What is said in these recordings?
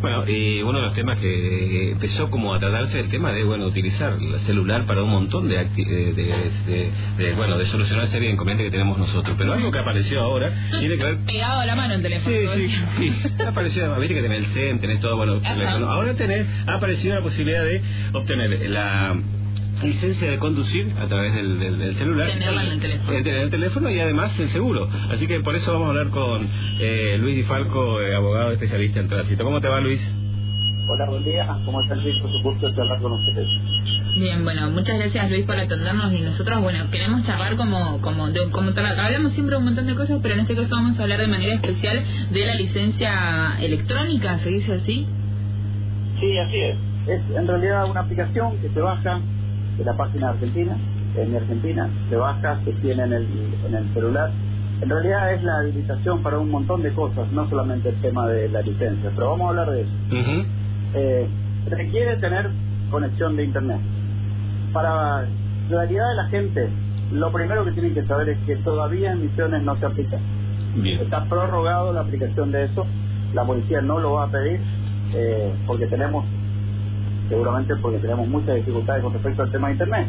Bueno, y uno de los temas que empezó como a tratarse el tema de, bueno, utilizar el celular para un montón de, de, de, bueno, de solucionar serie de inconvenientes que tenemos nosotros. Pero algo que apareció ahora tiene que ver... Pegado a la mano el teléfono. Sí, sí, sí. apareció, viste que tenés el CEN, tenés todo, bueno. Ahora tenés, ha aparecido la posibilidad de obtener la licencia de conducir a través del, del, celular. Tenerla en el teléfono. En el teléfono y además el seguro. Así que por eso vamos a hablar con eh, Luis Di Falco, eh, abogado especialista en tránsito. ¿Cómo te va, Luis? Hola, buen día. ¿Cómo están, Luis? Por supuesto, de hablar con ustedes. Bien, bueno, muchas gracias Luis por atendernos y nosotros, bueno, queremos charlar como, como, de, como hablamos siempre de un montón de cosas, pero en este caso vamos a hablar de manera especial de la licencia electrónica, ¿se dice así? Sí, así es. Es en realidad una aplicación que se baja de la página argentina, en Argentina, se baja, se tiene en el, en el celular. En realidad es la habilitación para un montón de cosas, no solamente el tema de la licencia, pero vamos a hablar de eso. eh, requiere tener conexión de internet. Para la realidad de la gente, lo primero que tienen que saber es que todavía en Misiones no se aplica. Está prorrogado la aplicación de eso, la policía no lo va a pedir eh, porque tenemos seguramente porque tenemos muchas dificultades con respecto al tema de Internet.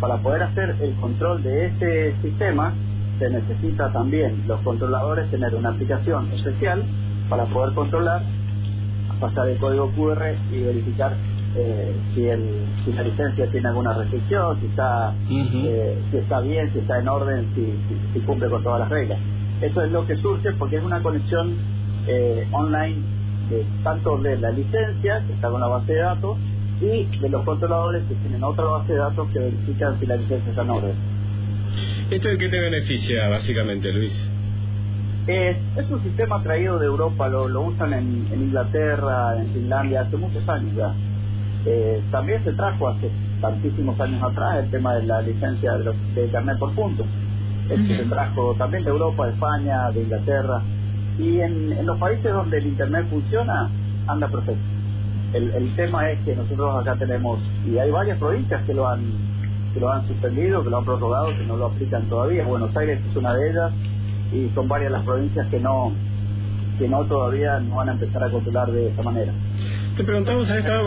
Para poder hacer el control de este sistema, se necesita también los controladores tener una aplicación especial para poder controlar, pasar el código QR y verificar eh, si, el, si la licencia tiene alguna restricción, si está, eh, si está bien, si está en orden, si, si, cumple con todas las reglas. Eso es lo que surge porque es una conexión eh, online tanto de la licencia, que está con la base de datos, y de los controladores que tienen otra base de datos que verifican si la licencia está en orden. ¿Esto de qué te beneficia básicamente, Luis? es un sistema traído de Europa, lo, lo usan en, Inglaterra, en Finlandia, hace muchos años ya. Eh, también se trajo hace tantísimos años atrás el tema de la licencia de, de Internet por puntos. Se trajo también de Europa, de España, de Inglaterra. Y en, los países donde el Internet funciona, anda perfecto. El, el tema es que nosotros acá tenemos, y hay varias provincias que lo han que lo han suspendido, que lo han prorrogado, que no lo aplican todavía. Buenos Aires es una de ellas y son varias las provincias que no que no todavía no van a empezar a controlar de esa manera. Te preguntamos a esta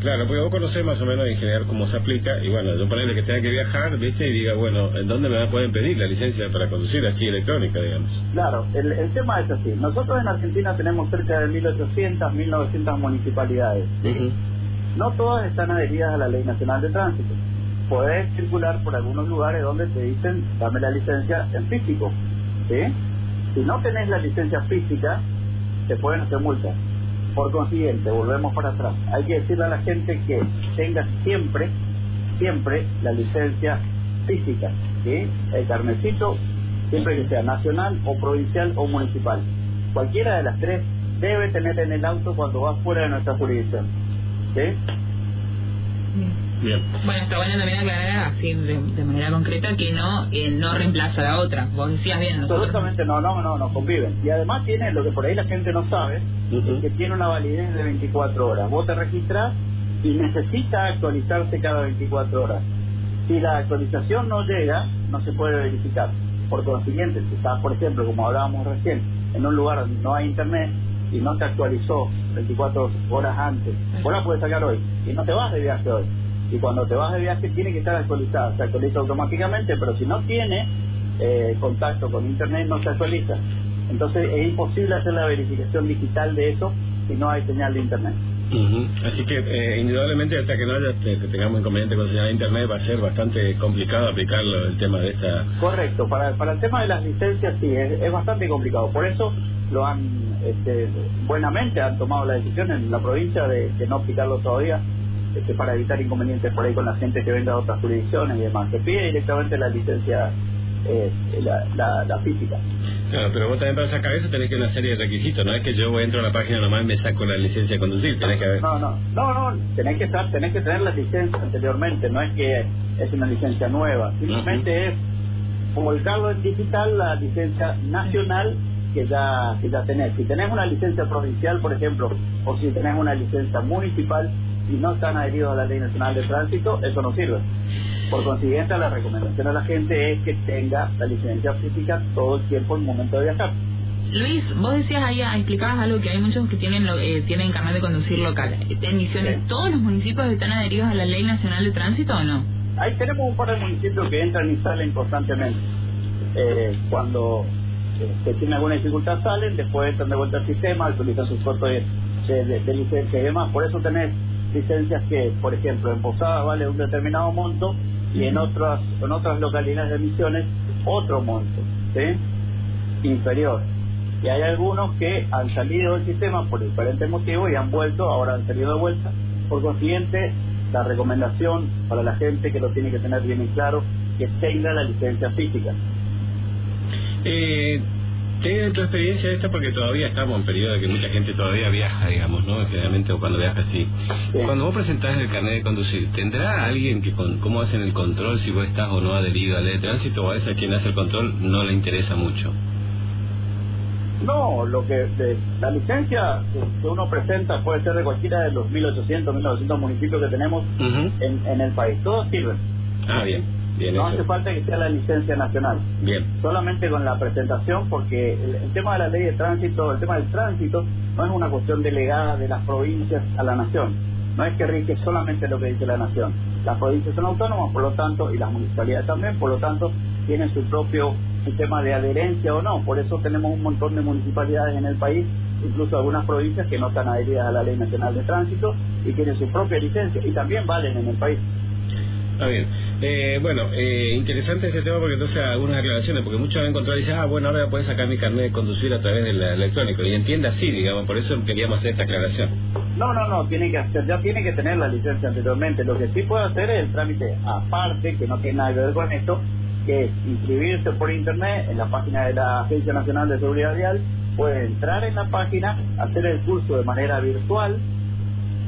Claro, porque vos conocés más o menos en general cómo se aplica, y bueno, yo ponele que tenga que viajar, viste, y diga, bueno, ¿en dónde me pueden pedir la licencia para conducir así electrónica, digamos? Claro, el, el tema es así. Nosotros en Argentina tenemos cerca de 1.800, 1.900 municipalidades. No todas están adheridas a la Ley Nacional de Tránsito. Puedes circular por algunos lugares donde te dicen, dame la licencia en físico. ¿sí? Si no tenés la licencia física, te pueden hacer multas. Por consiguiente, volvemos para atrás. Hay que decirle a la gente que tenga siempre, siempre la licencia física, ¿sí? El carnecito, siempre que sea nacional o provincial o municipal. Cualquiera de las tres debe tener en el auto cuando va fuera de nuestra jurisdicción. ¿Sí? Bueno, está bueno también aclarar así de, manera concreta que no no reemplaza a la otra. Vos decías bien. Absolutamente no, no, no, no, conviven. Y además tiene lo que por ahí la gente no sabe, que tiene una validez de 24 horas. Vos te registras y necesita actualizarse cada 24 horas. Si la actualización no llega, no se puede verificar. Por consiguiente, si estás, por ejemplo, como hablábamos recién, en un lugar donde no hay internet y no te actualizó 24 horas antes, vos la puedes sacar hoy y no te vas de viaje hoy y cuando te vas de viaje tiene que estar actualizada, se actualiza automáticamente, pero si no tiene eh, contacto con internet no se actualiza. Entonces es imposible hacer la verificación digital de eso si no hay señal de internet. Así que eh, indudablemente hasta que no haya, que tengamos inconveniente con señal de internet va a ser bastante complicado aplicarlo el tema de esta... Correcto, para, para el tema de las licencias sí, es, bastante complicado. Por eso lo han, este, buenamente han tomado la decisión en la provincia de no aplicarlo todavía este, para evitar inconvenientes por ahí con la gente que venga a otras jurisdicciones y demás. Se pide directamente la licencia, eh, la, la, física. Claro, pero vos también para sacar eso tenés que una serie de requisitos, no es que yo entro a la página nomás y me saco la licencia de conducir, tenés que No, no, no, no, tenés que, estar, tenés que tener la licencia anteriormente, no es que es una licencia nueva, simplemente es como el cargo es digital, la licencia nacional que ya, que ya tenés. Si tenés una licencia provincial, por ejemplo, o si tenés una licencia municipal, y no están adheridos a la Ley Nacional de Tránsito, eso no sirve. Por consiguiente, la recomendación a la gente es que tenga la licencia física todo el tiempo en el momento de viajar. Luis, vos decías ahí, explicabas algo que hay muchos que tienen eh, tienen carnet de conducir local. En Misiones, ¿todos los municipios están adheridos a la Ley Nacional de Tránsito o no? Ahí tenemos un par de municipios que entran y salen constantemente. Eh, cuando eh, se tiene alguna dificultad salen, después entran de vuelta al sistema, utilizan sus cortos de, de, licencia y demás. Por eso tenés licencias que, por ejemplo, en Posada vale un determinado monto y en otras en otras localidades de Misiones otro monto, ¿sí? Inferior. Y hay algunos que han salido del sistema por diferentes motivos y han vuelto, ahora han salido de vuelta. Por consiguiente, la recomendación para la gente que lo tiene que tener bien en claro, que tenga la licencia física. Eh, ¿Tienes tu experiencia esta? Porque todavía estamos en periodo de que mucha gente todavía viaja, digamos, ¿no? Generalmente o cuando viaja así. Cuando vos presentás el carnet de conducir, ¿tendrá alguien que, con, cómo hacen el control si vos estás o no adherido a la ley de tránsito o a esa quien hace el control no le interesa mucho? No, lo que la licencia que uno presenta puede ser de cualquiera de los 1800, 1900 municipios que tenemos en, en el país. Todos sirven. Ah, bien no hace falta que sea la licencia nacional. Bien. Solamente con la presentación, porque el, tema de la ley de tránsito, el tema del tránsito, no es una cuestión delegada de las provincias a la nación. No es que rige solamente lo que dice la nación. Las provincias son autónomas, por lo tanto, y las municipalidades también, por lo tanto, tienen su propio sistema de adherencia o no. Por eso tenemos un montón de municipalidades en el país, incluso algunas provincias que no están adheridas a la Ley Nacional de Tránsito y tienen su propia licencia y también valen en el país. Está bien. Eh, bueno, eh, interesante este tema porque entonces algunas aclaraciones, porque muchos han encontrado y dicen, ah, bueno, ahora puedes sacar mi carnet de conducir a través del electrónico. Y entiende así, digamos, por eso queríamos hacer esta aclaración. No, no, no, tiene que hacer, ya tiene que tener la licencia anteriormente. Lo que sí puede hacer es el trámite aparte, que no tiene nada que ver con esto, que es inscribirse por internet en la página de la Agencia Nacional de Seguridad Vial, puede entrar en la página, hacer el curso de manera virtual,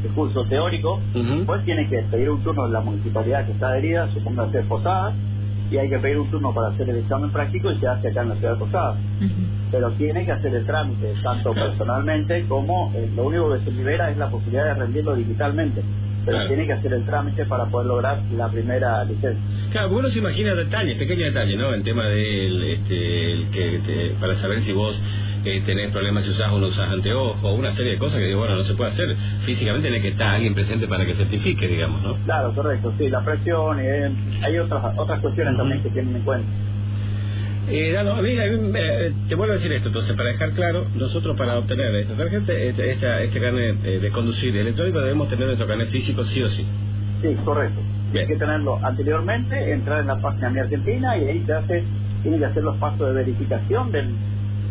el curso teórico, pues tiene que pedir un turno de la municipalidad que está adherida, suponga ser Posadas, y hay que pedir un turno para hacer el examen práctico y se hace acá en la ciudad de Posadas. Pero tiene que hacer el trámite, tanto personalmente como eh, lo único que se libera es la posibilidad de rendirlo digitalmente pero tiene que hacer el trámite para poder lograr la primera licencia. Claro, uno se imagina detalles, pequeños detalles, ¿no? El tema del, este, el que para saber si vos eh, tenés problemas si usás o no usás anteojo, una serie de cosas que bueno, no se puede hacer. Físicamente tiene que estar alguien presente para que certifique, digamos, ¿no? Claro, correcto, sí, la presión, y eh, hay otras otras cuestiones también que tienen en cuenta. Eh, a mí, eh, te vuelvo a decir esto, entonces, para dejar claro, nosotros para obtener esta tarjeta, este, este carnet eh, de conducir electrónico, debemos tener nuestro carnet físico sí o sí. Sí, correcto. Hay que tenerlo anteriormente, entrar en la página Mi Argentina y ahí se hace, tiene que hacer los pasos de verificación del,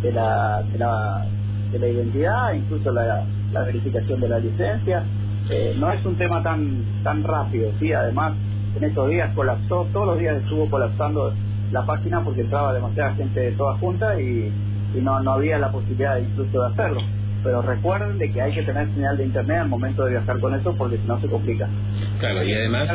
de, la, de, la, de la identidad, incluso la, la verificación de la licencia. Eh, no es un tema tan tan rápido, sí, además en estos días colapsó, todos los días estuvo colapsando la página porque entraba demasiada gente de toda junta y, y no, no había la posibilidad incluso de hacerlo. Pero recuerden de que hay que tener señal de internet al momento de viajar con eso porque si no se complica. Claro, y además...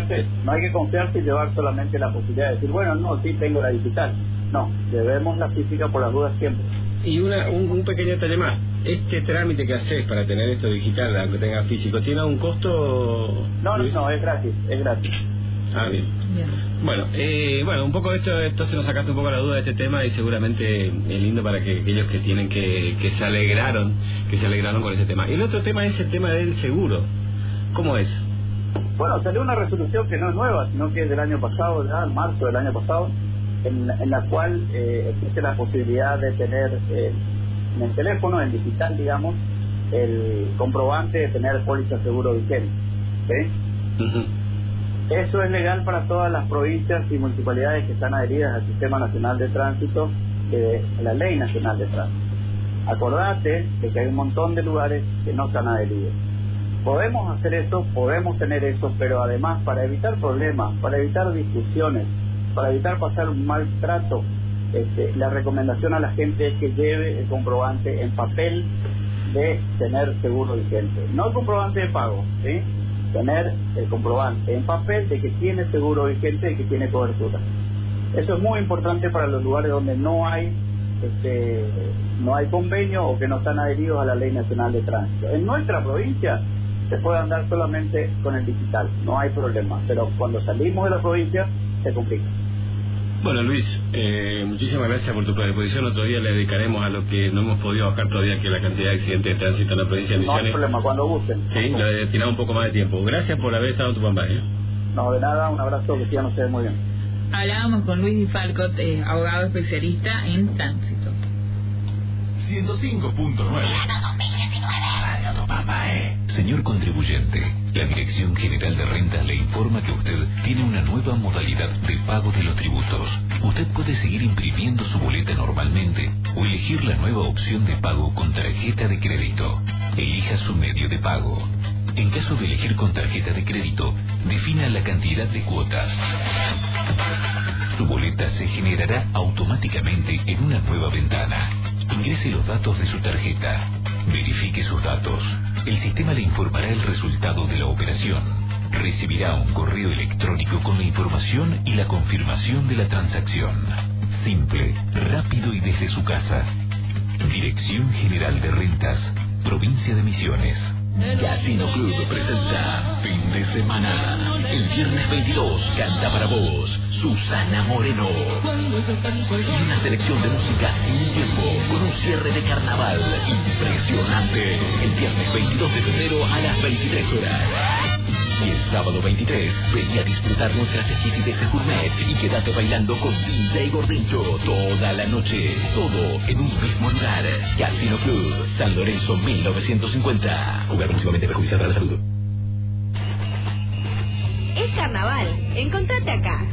No hay que confiarse y llevar solamente la posibilidad de decir, bueno, no, sí tengo la digital. No, debemos la física por las dudas siempre. Y una, un, pequeño detalle más. Este trámite que haces para tener esto digital, aunque tenga físico, ¿tiene un costo? No, no, no, es gratis, es gratis. Ah, bien. Bueno, eh, bueno, un poco esto, esto se nos sacaste un poco la duda de este tema y seguramente es lindo para que aquellos que tienen que, que se alegraron, que se alegraron con ese tema. Y el otro tema es el tema del seguro. ¿Cómo es? Bueno, salió una resolución que no es nueva, sino que es del año pasado, ya en marzo del año pasado, en, en la cual eh, existe la posibilidad de tener eh, en el teléfono, en digital, digamos, el comprobante de tener póliza seguro vigente. ¿sí? Eso es legal para todas las provincias y municipalidades que están adheridas al Sistema Nacional de Tránsito, de la Ley Nacional de Tránsito. Acordate de que hay un montón de lugares que no están adheridos. Podemos hacer eso, podemos tener eso, pero además para evitar problemas, para evitar discusiones, para evitar pasar un mal trato, este, la recomendación a la gente es que lleve el comprobante en papel de tener seguro vigente. No el comprobante de pago, ¿sí? tener el comprobante en papel de que tiene seguro vigente y que tiene cobertura. Eso es muy importante para los lugares donde no hay este, no hay convenio o que no están adheridos a la Ley Nacional de Tránsito. En nuestra provincia se puede andar solamente con el digital, no hay problema, pero cuando salimos de la provincia se complica. Bueno, Luis, eh, muchísimas gracias por tu predisposición. Otro día le dedicaremos a lo que no hemos podido bajar todavía, que es la cantidad de accidentes de tránsito en la provincia de No hay Misiones. problema, cuando gusten. Sí, le destinamos un poco más de tiempo. Gracias por haber estado en tu pampa. ¿eh? No, de nada, un abrazo, que sigan ustedes muy bien. Hablábamos con Luis Falcot, eh, abogado especialista en tránsito. 105.9 Radio Tupamba, eh. Señor contribuyente, la Dirección General de Rentas le informa que usted tiene una nueva modalidad de pago de los tributos. Usted puede seguir imprimiendo su boleta normalmente o elegir la nueva opción de pago con tarjeta de crédito. Elija su medio de pago. En caso de elegir con tarjeta de crédito, defina la cantidad de cuotas. Su boleta se generará automáticamente en una nueva ventana. Ingrese los datos de su tarjeta. Verifique sus datos. El sistema le informará el resultado de la operación. Recibirá un correo electrónico con la información y la confirmación de la transacción. Simple, rápido y desde su casa. Dirección General de Rentas, Provincia de Misiones. Casino Club presenta Fin de Semana. El viernes 22 canta para vos Susana Moreno. Y una selección de música sin tiempo con un cierre de carnaval impresionante. El viernes 22 de febrero a las 23 horas. Y el sábado 23, vení a disfrutar nuestras exquisiteces gourmet y quédate bailando con DJ Gordincho toda la noche. Todo en un mismo lugar. Casino Club, San Lorenzo 1950. Jugar exclusivamente perjudicial para la salud. Es carnaval. Encontrate acá.